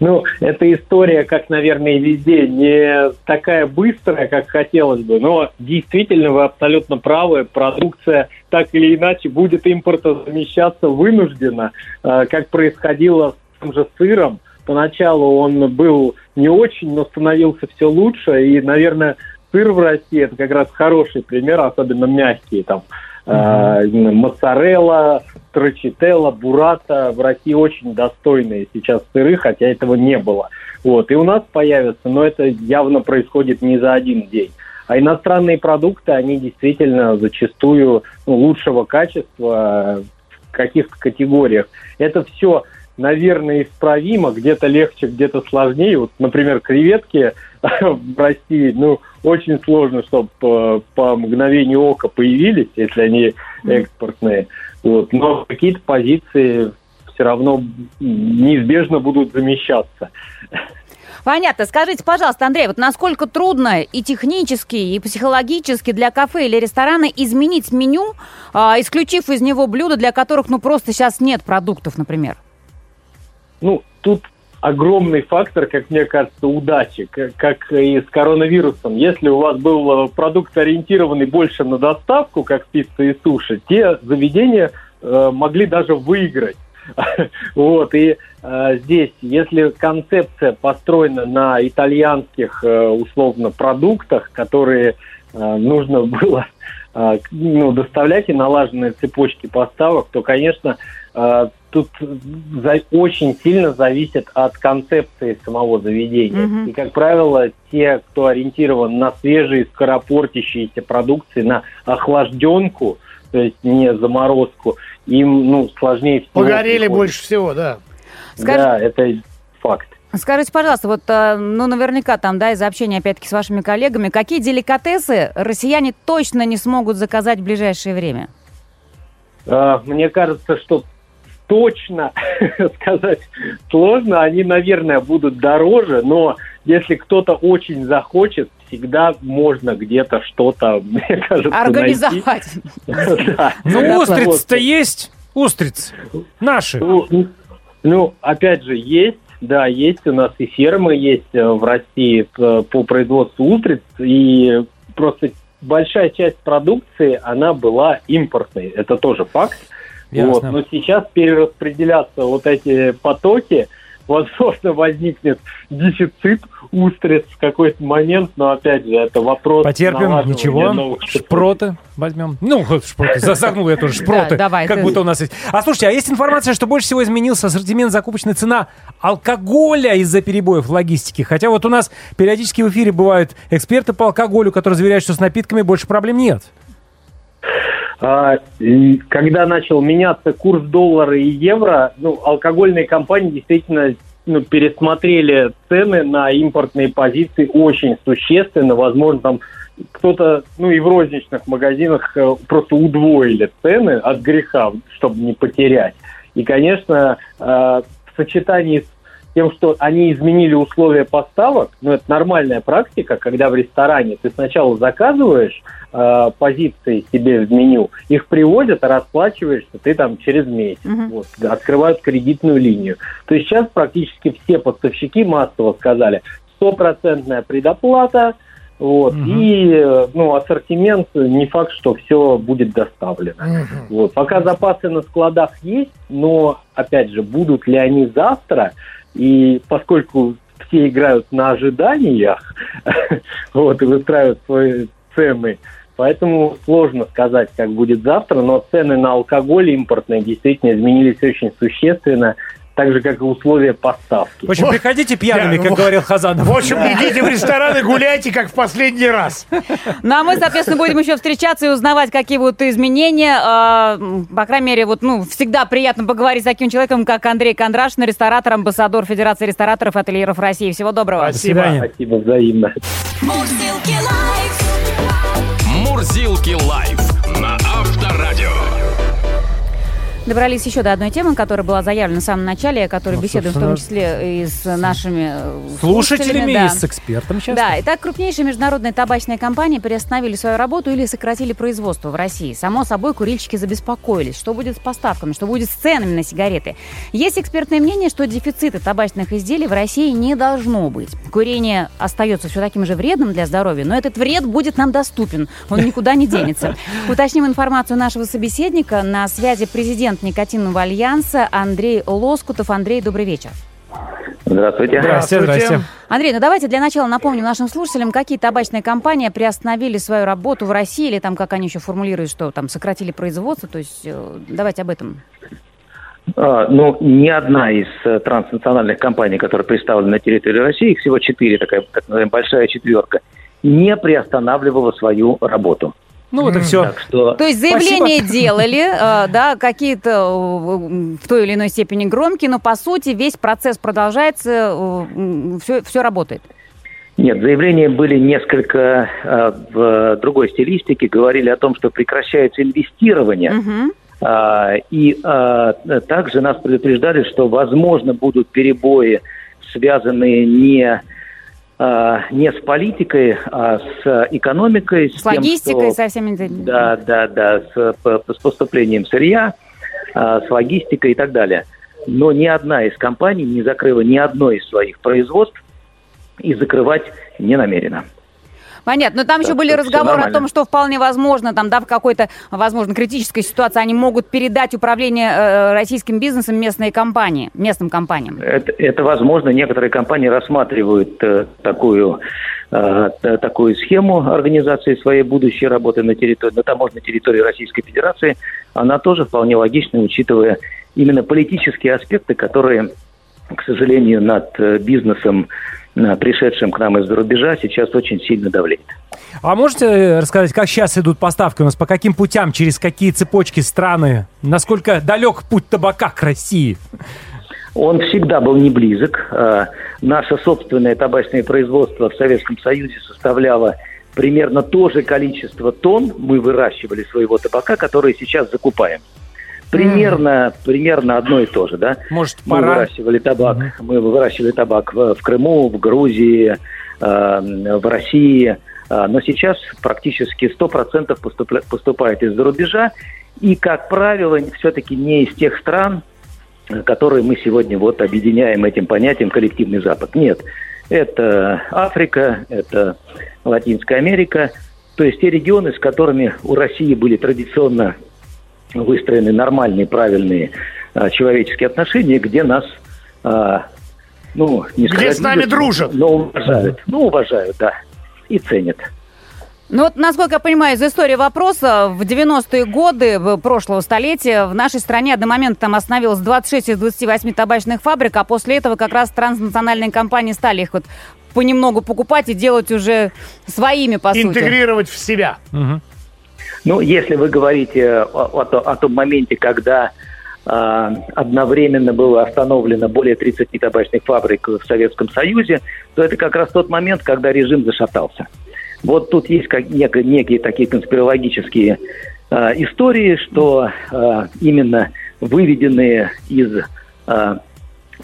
Ну, эта история, как, наверное, и везде, не такая быстрая, как хотелось бы. Но действительно, вы абсолютно правы. Продукция так или иначе будет импортозамещаться вынужденно, э, как происходило с тем же сыром. Поначалу он был не очень, но становился все лучше. И, наверное, сыр в России это как раз хороший пример, особенно мягкие там. э, именно моцарелла, трочителла, бурата в России очень достойные сейчас сыры, хотя этого не было. Вот. И у нас появятся, но это явно происходит не за один день. А иностранные продукты, они действительно зачастую ну, лучшего качества э, в каких-то категориях. Это все, наверное, исправимо, где-то легче, где-то сложнее. Вот, например, креветки *laughs* в России, ну, очень сложно, чтобы по, по мгновению ока появились, если они экспортные. Вот. Но какие-то позиции все равно неизбежно будут замещаться. Понятно. Скажите, пожалуйста, Андрей, вот насколько трудно и технически, и психологически для кафе или ресторана изменить меню, а, исключив из него блюда, для которых ну просто сейчас нет продуктов, например? Ну, тут огромный фактор, как мне кажется, удачи, как, и с коронавирусом. Если у вас был э, продукт, ориентированный больше на доставку, как пицца и суши, те заведения э, могли даже выиграть. *laughs* Вот, и э, здесь, если концепция построена на итальянских, условно, продуктах, которые нужно *laughs* было ну, доставлять и налаженные цепочки поставок, то, конечно, тут за- очень сильно зависит от концепции самого заведения. Мгм. И, как правило, те, кто ориентирован на свежие, скоропортящиеся продукции, на охлажденку, то есть не заморозку, им ну, сложнее всего. Погорели приходится. больше всего, да. Скажи- Да, это факт. Скажите, пожалуйста, вот, э, ну, наверняка там, да, из общения, опять-таки, с вашими коллегами, какие деликатесы россияне точно не смогут заказать в ближайшее время? А, Мне кажется, что точно *laughs* сказать сложно. Они, наверное, будут дороже, но если кто-то очень захочет, всегда можно где-то что-то, *laughs* мне кажется. Организовать. Да. Ну, вот. есть. Устриц. Наши. Ну, ну, опять же, есть, да, есть у нас и фермы есть э, в России по производству устриц, и просто большая часть продукции, она была импортной, это тоже факт. Ясно. Вот, но сейчас перераспределяться вот эти потоки, возможно, возникнет дефицит устриц в какой-то момент, но опять же, это вопрос Потерпим, ничего. Шпроты возьмем. Ну, шпроты. Загнул я тоже шпроты. Да, давай, Как будто у нас есть. А слушайте, а есть информация, что больше всего изменился ассортимент закупочная цена алкоголя из-за перебоев в логистике. Хотя вот у нас периодически в эфире бывают эксперты по алкоголю, которые заверяют, что с напитками больше проблем нет. А, когда начал меняться курс доллара и евро, ну, алкогольные компании действительно ну, пересмотрели цены на импортные позиции очень существенно. Возможно, там кто-то, ну и в розничных магазинах э, просто удвоили цены от греха, чтобы не потерять. И, конечно, э, в сочетании с тем, что они изменили условия поставок, ну, это нормальная практика, когда в ресторане ты сначала заказываешь э, позиции себе в меню, их привозят, а расплачиваешься ты там через месяц. Мгм. Вот, открывают кредитную линию. То есть сейчас практически все поставщики массово сказали, стопроцентная предоплата, вот, Мгм. и э, ну, ассортимент, не факт, что все будет доставлено. Вот. Пока запасы на складах есть, но, опять же, будут ли они завтра, и поскольку все играют на ожиданиях, *laughs* вот, и выстраивают свои цены, поэтому сложно сказать, как будет завтра, но цены на алкоголь импортные действительно изменились очень существенно, так же, как и условия поставки. В общем, Вот. приходите пьяными, Да, как вот. говорил Хазанов. В общем, идите в ресторан и гуляйте, как в последний раз. Ну, а мы, соответственно, будем еще встречаться и узнавать, какие будут изменения. А, По крайней мере, вот, ну, всегда приятно поговорить с таким человеком, как Андрей Кондрашин, ресторатор, амбассадор Федерации рестораторов и ательеров России. Всего доброго. До свидания. Спасибо взаимно. Мурзилки лайф. Мурзилки лайф на Авторадио. Добрались еще до одной темы, которая была заявлена в самом начале, о которой Ну, беседуем в том числе и с нашими э, Слушателями да. и с экспертом сейчас. Да, итак, крупнейшие международные табачные компании приостановили свою работу или сократили производство в России. Само собой, курильщики забеспокоились, что будет с поставками, что будет с ценами на сигареты. Есть экспертное мнение, что дефицита табачных изделий в России не должно быть. Курение остается все таким же вредным для здоровья, но этот вред будет нам доступен, он никуда не денется. *laughs* Уточним информацию нашего собеседника. На связи президент Никотинового альянса Андрей Лоскутов. Андрей, добрый вечер. Здравствуйте. Здрасте, здрасте. Андрей, ну давайте для начала напомним нашим слушателям, какие табачные компании приостановили свою работу в России, или там, как они еще формулируют, что там сократили производство, то есть э, давайте об этом. А, Ну, ни одна из э, транснациональных компаний, которые представлены на территории России, их всего четыре, такая так называемая большая четверка, не приостанавливала свою работу. Ну вот и все. Так что То есть заявления делали, э, да, какие-то э, в той или иной степени громкие, но по сути весь процесс продолжается, все, все работает. нет, заявления были несколько э, в другой стилистике, говорили о том, что прекращается инвестирование. А, И а, также нас предупреждали, что, возможно, будут перебои, связанные не, не с политикой, а с экономикой. С тем, логистикой, что- со всеми этими. Да, да, да, с, с поступлением сырья, а, с логистикой и так далее. Но ни одна из компаний не закрыла ни одно из своих производств и закрывать не намерена. Понятно, но там еще Так были что всё разговоры о том, что вполне возможно, там, да, в какой-то, возможно, критической ситуации они могут передать управление э, российским бизнесом местные компании, местным компаниям. Это, это возможно. Некоторые компании рассматривают э, такую, э, такую схему организации своей будущей работы на, территории, на таможенной территории Российской Федерации. Она тоже вполне логична, учитывая именно политические аспекты, которые, к сожалению, над э, бизнесом, пришедшим к нам из-за рубежа, сейчас очень сильно давлеет. А можете э, рассказать, как сейчас идут поставки у нас, по каким путям, через какие цепочки страны, насколько далек путь табака к России? Он всегда был не близок. А, Наше собственное табачное производство в Советском Союзе составляло примерно то же количество тонн мы выращивали своего табака, который сейчас закупаем. Примерно, примерно одно и то же, да? Может, Мы пора? выращивали табак, мы выращивали табак в, в Крыму, в Грузии, э, в России, А, Но сейчас практически 100% поступля- поступает из-за рубежа. И, как правило, все-таки не из тех стран, э, которые мы сегодня вот объединяем этим понятием коллективный Запад. Нет, это Африка, это Латинская Америка, то есть те регионы, с которыми у России были традиционно выстроены нормальные, правильные а, человеческие отношения, где нас, а, ну, не Где сказать с нами любят, дружат. но уважают. Ну, уважают, да, и ценят. Ну вот, насколько я понимаю, из истории вопроса, в 90-е годы в- прошлого столетия в нашей стране одномоментно там остановилось 26 из 28 табачных фабрик, а после этого как раз транснациональные компании стали их вот понемногу покупать и делать уже своими, по сути. Интегрировать в себя. Ну, если вы говорите о, о о том моменте, когда а, одновременно было остановлено более 30 табачных фабрик в Советском Союзе, то это как раз тот момент, когда режим зашатался. Вот тут есть как, нек- некие такие конспирологические а, истории, что а, именно выведенные из а,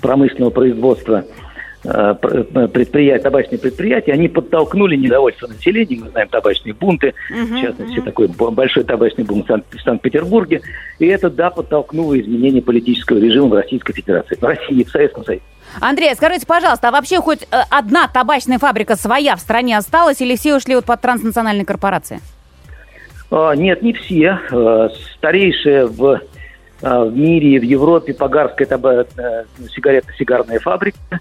промышленного производства э, пр- предприятия, табачные предприятия, они подтолкнули недовольство населения. Мы знаем табачные бунты, в частности, такой б- большой табачный бунт в Сан- в Санкт-Петербурге. И это, да, подтолкнуло изменение политического режима в Российской Федерации, в России, в Советском Союзе. Андрей, скажите, пожалуйста, а вообще хоть э, одна табачная фабрика своя в стране осталась или все ушли вот под транснациональные корпорации? А, Нет, не все. Э, Старейшая в, в мире, в Европе Погарская таба- э, сигаретно-сигарная фабрика, э,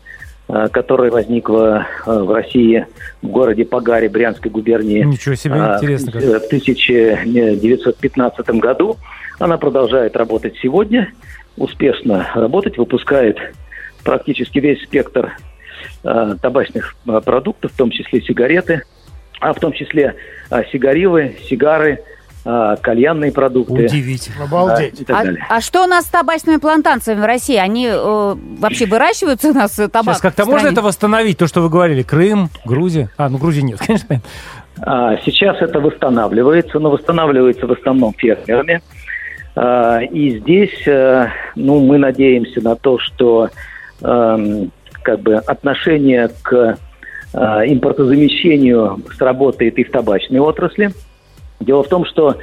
которая возникла э, в России, в городе Погаре Брянской губернии. Ничего себе, а, интересно как. В 1915 году. Она продолжает работать сегодня, успешно работать, выпускает практически весь спектр э, табачных э, продуктов, в том числе сигареты, а в том числе э, сигаривы, сигары, э, кальянные продукты. Удивительно. Обалдеть. и так А, далее. а что у нас с табачными плантациями в России? Они э, вообще выращиваются у нас э, табак? Сейчас как-то можно это восстановить, то, что вы говорили? Крым, Грузия? А, ну Грузии нет, *laughs* конечно. А, Сейчас это восстанавливается, но восстанавливается в основном фермерами. А, И здесь, э, ну, мы надеемся на то, что эм, как бы отношение к э, импортозамещению сработает и в табачной отрасли. Дело в том, что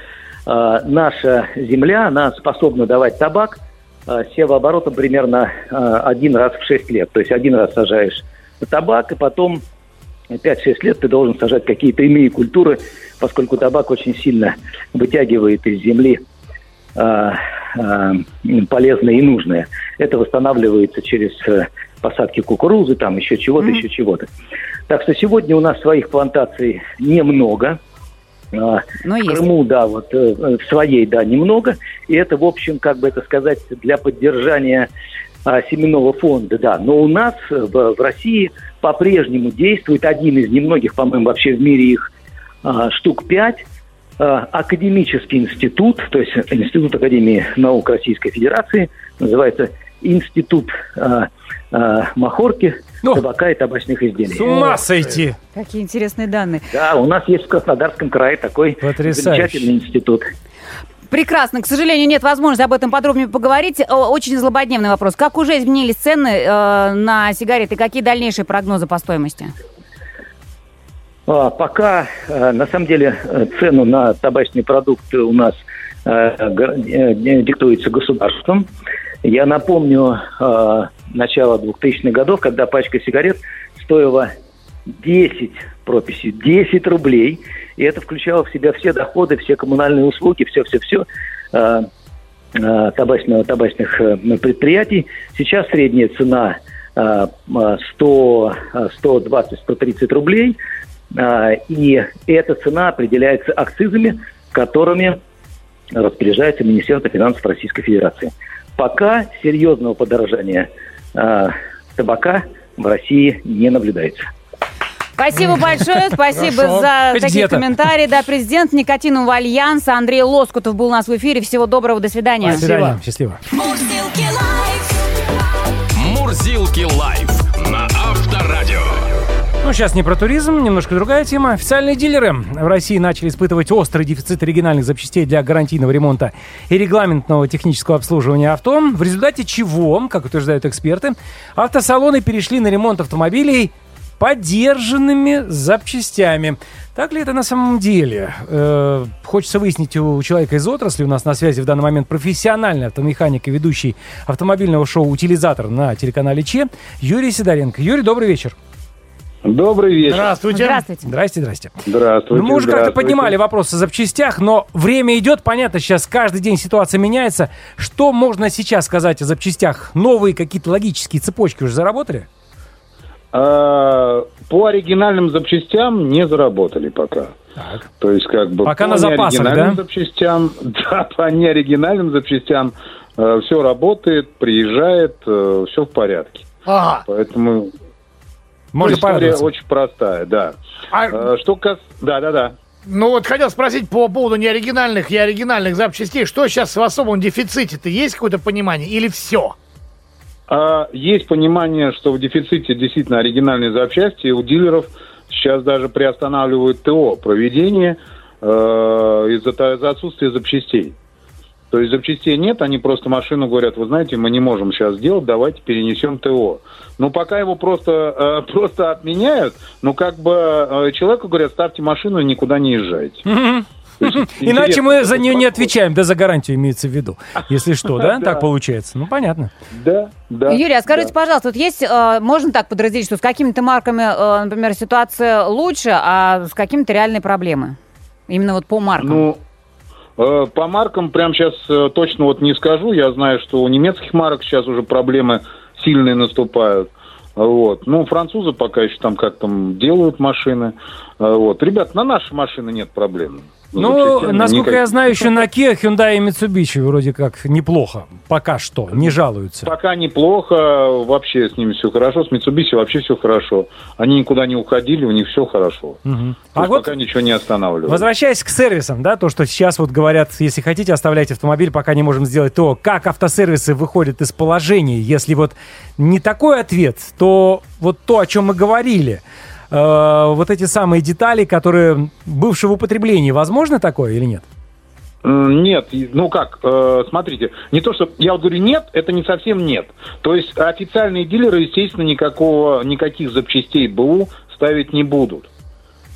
э, наша земля, она способна давать табак э, севооборотом примерно э, один раз в 6 лет. То есть один раз сажаешь табак, и потом 5-6 лет ты должен сажать какие-то иные культуры, поскольку табак очень сильно вытягивает из земли а, а, полезное и нужное. Это восстанавливается через э, посадки кукурузы, там еще чего-то, еще чего-то. Так что сегодня у нас своих плантаций немного. Ну, в есть. Крыму, да, вот э, в своей, да, немного. И это, в общем, как бы это сказать, для поддержания а, семенного фонда, да. Но у нас э, в, в России по-прежнему действует один из немногих, по-моему, вообще в мире их а, штук пять, а, академический институт, то есть Институт Академии наук Российской Федерации, называется Институт а, а, махорки, Ну. табака и табачных изделий. С ума сойти! Какие интересные данные. Да, у нас есть в Краснодарском крае такой Потрясающе. замечательный институт. Прекрасно. К сожалению, нет возможности об этом подробнее поговорить. Очень злободневный вопрос. Как уже изменились цены э, на сигареты? Какие дальнейшие прогнозы по стоимости? А, Пока, э, на самом деле, э, цену на табачные продукты у нас э, э, диктуется государством. Я напомню э, начало 2000-х годов, когда пачка сигарет стоила 10 прописью, 10 рублей. И это включало в себя все доходы, все коммунальные услуги, все-все-все э, э, табачного, табачных э, предприятий. Сейчас средняя цена э, э, 100, э, 120-130 рублей. И эта цена определяется акцизами, которыми распоряжается Министерство финансов Российской Федерации. Пока серьезного подорожания а, табака в России не наблюдается. Спасибо большое, спасибо Хорошо. за Хоть такие где-то. комментарии. Да, президент никотинового альянса Андрей Лоскутов был у нас в эфире. Всего доброго, до свидания. До свидания, счастливо. Мурзилки лайф. Мурзилки лайф на Авторадио. Ну, сейчас не про туризм, немножко другая тема. Официальные дилеры в России начали испытывать острый дефицит оригинальных запчастей для гарантийного ремонта и регламентного технического обслуживания авто, в результате чего, как утверждают эксперты, автосалоны перешли на ремонт автомобилей подержанными запчастями. Так ли это на самом деле? Э, хочется выяснить у человека из отрасли. У нас на связи в данный момент профессиональный автомеханик и ведущий автомобильного шоу «Утилизатор» на телеканале ЧЕ Юрий Сидоренко. Юрий, добрый вечер. Добрый вечер. Здравствуйте. Здравствуйте. Здрасте, здрасте. Здравствуйте. Ну, мы уже как-то поднимали вопрос о запчастях, но время идет, понятно, сейчас каждый день ситуация меняется. Что можно сейчас сказать о запчастях? Новые какие-то логические цепочки уже заработали? А, По оригинальным запчастям не заработали пока. Так. То есть как бы Пока по на запасах, неоригинальным да? запчастям, *laughs* да, по неоригинальным запчастям все работает, приезжает, все в порядке. Ага. Поэтому Можно ну, история очень простая, да. А, Э, Что кас... Да, да, да. ну вот хотел спросить по поводу неоригинальных и оригинальных запчастей. Что сейчас в особом дефиците-то? Есть какое-то понимание? Или все? А, Есть понимание, что в дефиците действительно оригинальные запчасти, у дилеров сейчас даже приостанавливают ТО проведение э, из-за из-за отсутствия запчастей. То есть запчастей нет, они просто машину говорят, вы знаете, мы не можем сейчас сделать, давайте перенесем ТО. Ну, пока его просто, э, *laughs* просто отменяют, ну, как бы э, человеку говорят, ставьте машину и никуда не езжайте. Есть Иначе мы за нее не отвечаем, да за гарантию имеется в виду. Если что, да? *laughs* Так получается. Ну, понятно. Да, да. Юрий, а скажите, да. пожалуйста, вот есть, э, можно так подразделить, что с какими-то марками, э, например, ситуация лучше, а с какими-то реальные проблемы? Именно вот по маркам. Ну, по маркам прям сейчас точно вот не скажу. Я знаю, что у немецких марок сейчас уже проблемы сильные наступают. Вот. Ну, французы пока еще там как там делают машины. Э, Вот. Ребят, на наши машины нет проблем. Ну, запчастями насколько никаких. я знаю, еще на Kia, Hyundai и Mitsubishi вроде как неплохо. Пока что, не жалуются. Пока неплохо, вообще с ними все хорошо. С Mitsubishi вообще все хорошо. Они никуда не уходили, у них все хорошо. То А вот пока ничего не останавливает. Возвращаясь к сервисам, да, то, что сейчас вот говорят, если хотите, оставляйте автомобиль, пока не можем сделать то, как автосервисы выходят из положения. Если вот не такой ответ, то вот то, о чем мы говорили, вот эти самые детали, которые бывшие в употреблении, возможно такое или нет? Нет, ну как, э, смотрите, не то, что я говорю нет, это не совсем нет. То есть официальные дилеры, естественно, никакого, никаких запчастей БУ ставить не будут.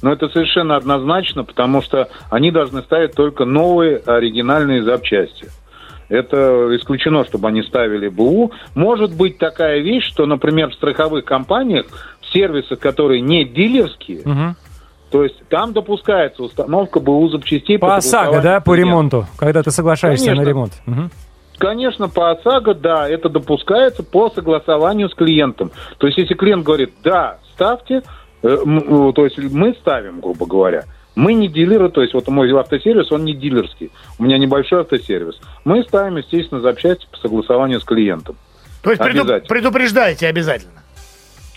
Но это совершенно однозначно, потому что они должны ставить только новые оригинальные запчасти. Это исключено, чтобы они ставили БУ. Может быть такая вещь, что, например, в страховых компаниях, сервисах, которые не дилерские, Мгм. то есть там допускается установка БУ запчастей По ОСАГО, да, по ремонту, когда ты соглашаешься Конечно. на ремонт. Мгм. Конечно, по ОСАГО, да, это допускается по согласованию с клиентом. То есть, если клиент говорит, да, ставьте, э, м, э, то есть мы ставим, грубо говоря. Мы не дилеры, то есть вот мой автосервис, он не дилерский. У меня небольшой автосервис. Мы ставим, естественно, запчасти по согласованию с клиентом. То есть предупреждаете обязательно.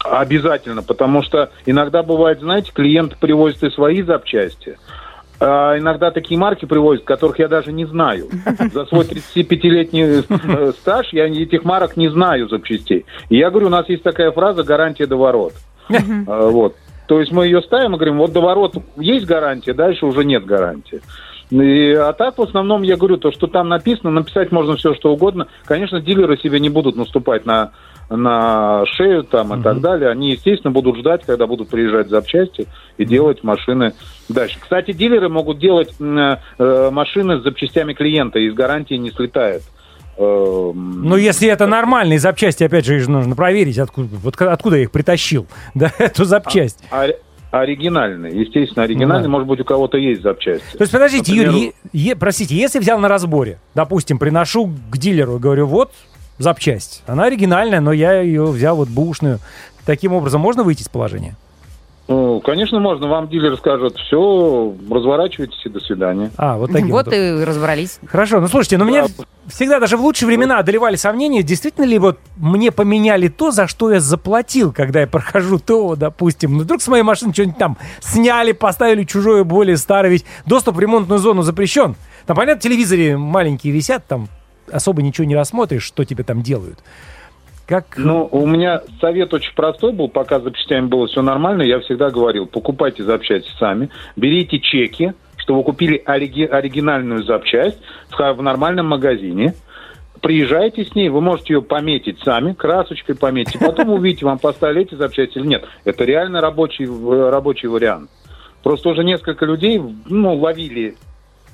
Обязательно, потому что иногда бывает, знаете, клиенты привозят и свои запчасти, а иногда такие марки привозят, которых я даже не знаю. *laughs* За свой 35-летний э, стаж я этих марок не знаю запчастей. И я говорю, у нас есть такая фраза «гарантия до ворот». А, Вот. То есть мы ее ставим и говорим, вот до ворот есть гарантия, дальше уже нет гарантии. И, а так, в основном, я говорю, то, что там написано, написать можно все, что угодно. Конечно, дилеры себе не будут наступать на, на шею там и так далее. Они, естественно, будут ждать, когда будут приезжать запчасти и делать машины дальше. Кстати, дилеры могут делать э, машины с запчастями клиента, из гарантии не слетает. Эм, Ну, если это нормальные запчасти, опять же, их же нужно проверить, откуда, вот откуда я их притащил, *laughs* да, эту запчасть. ори- оригинальные, естественно, оригинальные. Ну да. Может быть, у кого-то есть запчасти. То есть, подождите, Например, Юрий, е- е- простите, если взял на разборе, допустим, приношу к дилеру и говорю, вот запчасть, она оригинальная, но я ее взял вот бушную, таким образом можно выйти из положения? Ну, конечно, можно. Вам дилер скажет, все, разворачивайтесь и до свидания. А, вот таким Вот вот. и разобрались. Хорошо, ну слушайте, но меня всегда даже в лучшие времена одолевали сомнения, действительно ли вот мне поменяли то, за что я заплатил, когда я прохожу ТО, допустим. Ну, вдруг с моей машины что-нибудь там сняли, поставили чужое, более старое, ведь доступ в ремонтную зону запрещен. Там, понятно, в телевизоре маленькие висят, там особо ничего не рассмотришь, что тебе там делают. Как... Ну, у меня совет очень простой был, пока с запчастями было все нормально, я всегда говорил, покупайте запчасти сами, берите чеки, что вы купили ориги- оригинальную запчасть в, нормальном магазине, приезжайте с ней, вы можете ее пометить сами, красочкой пометить, потом увидите, вам поставили эти запчасти или нет. Это реально рабочий, в- рабочий вариант. Просто уже несколько людей ну, ловили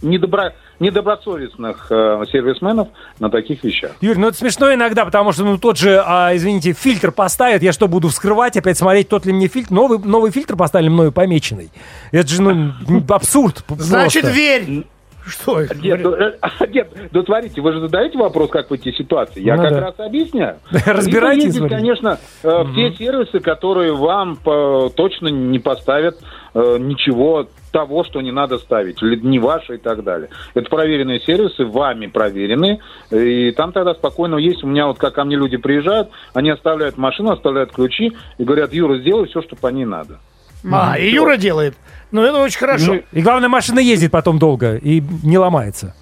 недобро, недобросовестных э, сервисменов на таких вещах. Юрий, ну это смешно иногда, потому что, ну, тот же, а, извините, фильтр поставят, я что, буду вскрывать, опять смотреть, тот ли мне фильтр, новый, новый фильтр поставили мною помеченный. Это же, ну, абсурд Значит, просто. верь. Что это? Нет, ну, э, *laughs* нет, ну смотрите, вы же задаете вопрос, как выйти из ситуации. Я Ну как да. раз объясняю. *laughs* Разбирайтесь, ездить, конечно, э, в те сервисы, которые вам по- точно не поставят э, ничего того, что не надо ставить, или не ваше и так далее. Это проверенные сервисы, вами проверенные, и там тогда спокойно есть. У меня вот как ко мне люди приезжают, они оставляют машину, оставляют ключи и говорят, Юра, сделай все, что по ней надо. А, и Юра делает. Ну, это очень хорошо. Ну, и главное, машина ездит потом долго и не ломается.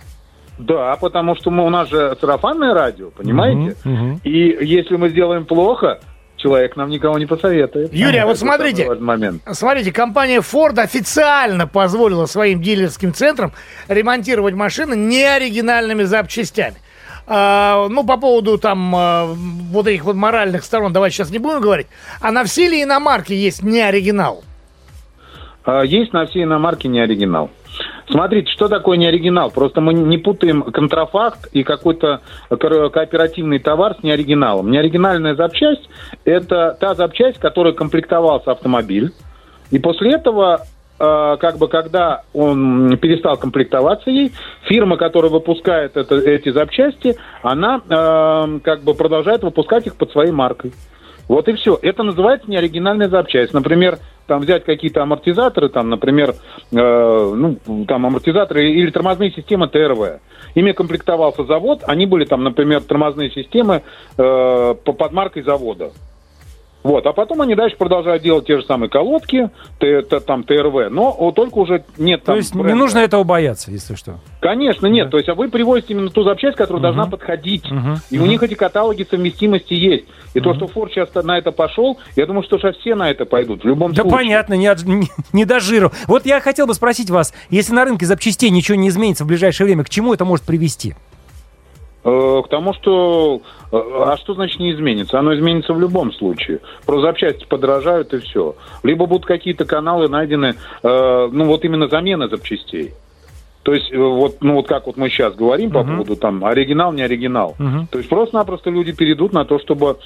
Да, потому что мы, у нас же сарафанное радио, понимаете? Мгм. И если мы сделаем плохо, человек нам никого не посоветует. Юрий, а вот смотрите. момент. Смотрите, компания Ford официально позволила своим дилерским центрам ремонтировать машины неоригинальными запчастями. А, ну, по поводу там а, вот этих вот моральных сторон, давайте сейчас не будем говорить. А на все ли иномарки есть неоригинал? А, Есть на все иномарки не оригинал. Смотрите, что такое не оригинал? Просто мы не путаем контрафакт и какой-то кооперативный товар с неоригиналом. Неоригинальная запчасть – это та запчасть, которой комплектовался автомобиль. И после этого, э, как бы, когда он перестал комплектоваться ей, фирма, которая выпускает это- эти запчасти, она э, как бы продолжает выпускать их под своей маркой. Вот и все. Это называется неоригинальная запчасть. Например, там взять какие-то амортизаторы, там, например, э, ну, там амортизаторы или тормозные системы ТРВ. Ими комплектовался завод, они были там, например, тормозные системы э, по под маркой завода. Вот, а потом они дальше продолжают делать те же самые колодки, т- там ТРВ, но только уже нет То там есть не бренда. нужно этого бояться, если что. Конечно, нет. То есть, а вы привозите именно ту запчасть, которая должна подходить. И у них эти каталоги совместимости есть. И то, что Форд сейчас на это пошел, я думаю, что сейчас все на это пойдут. В любом Да случае. понятно, не, от- *laughs* не, не до жиру. Вот я хотел бы спросить вас, если на рынке запчастей ничего не изменится в ближайшее время, к чему это может привести? Э, К тому, что... э, А что значит не изменится? Оно изменится в любом случае. Просто запчасти подорожают и все. Либо будут какие-то каналы найдены, э, ну вот именно замена запчастей. То есть, вот, ну вот как вот мы сейчас говорим по поводу там оригинал, не оригинал. Мгм. То есть просто-напросто люди перейдут на то, чтобы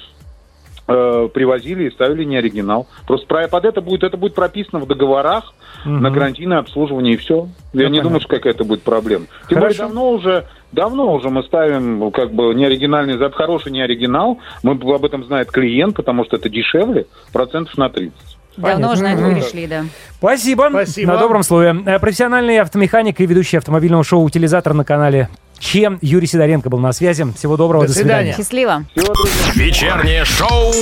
э, привозили и ставили не оригинал. Просто про- под это будет, это будет прописано в договорах Мгм. на гарантийное обслуживание и все. Я Я не понял. думаю, что какая-то будет проблема. Тем более давно уже, давно уже мы ставим ну, как бы неоригинальный, зап- хороший не оригинал. Мы об этом знает клиент, потому что это дешевле, процентов на 30. Давно уже на это Мгм. перешли, да. Спасибо. Спасибо. На добром слове. Э, Профессиональный автомеханик и ведущий автомобильного шоу «Утилизатор» на канале Чем Юрий Сидоренко был на связи. Всего доброго, До до свидания. свидания. Счастливо. Всего. Вечернее шоу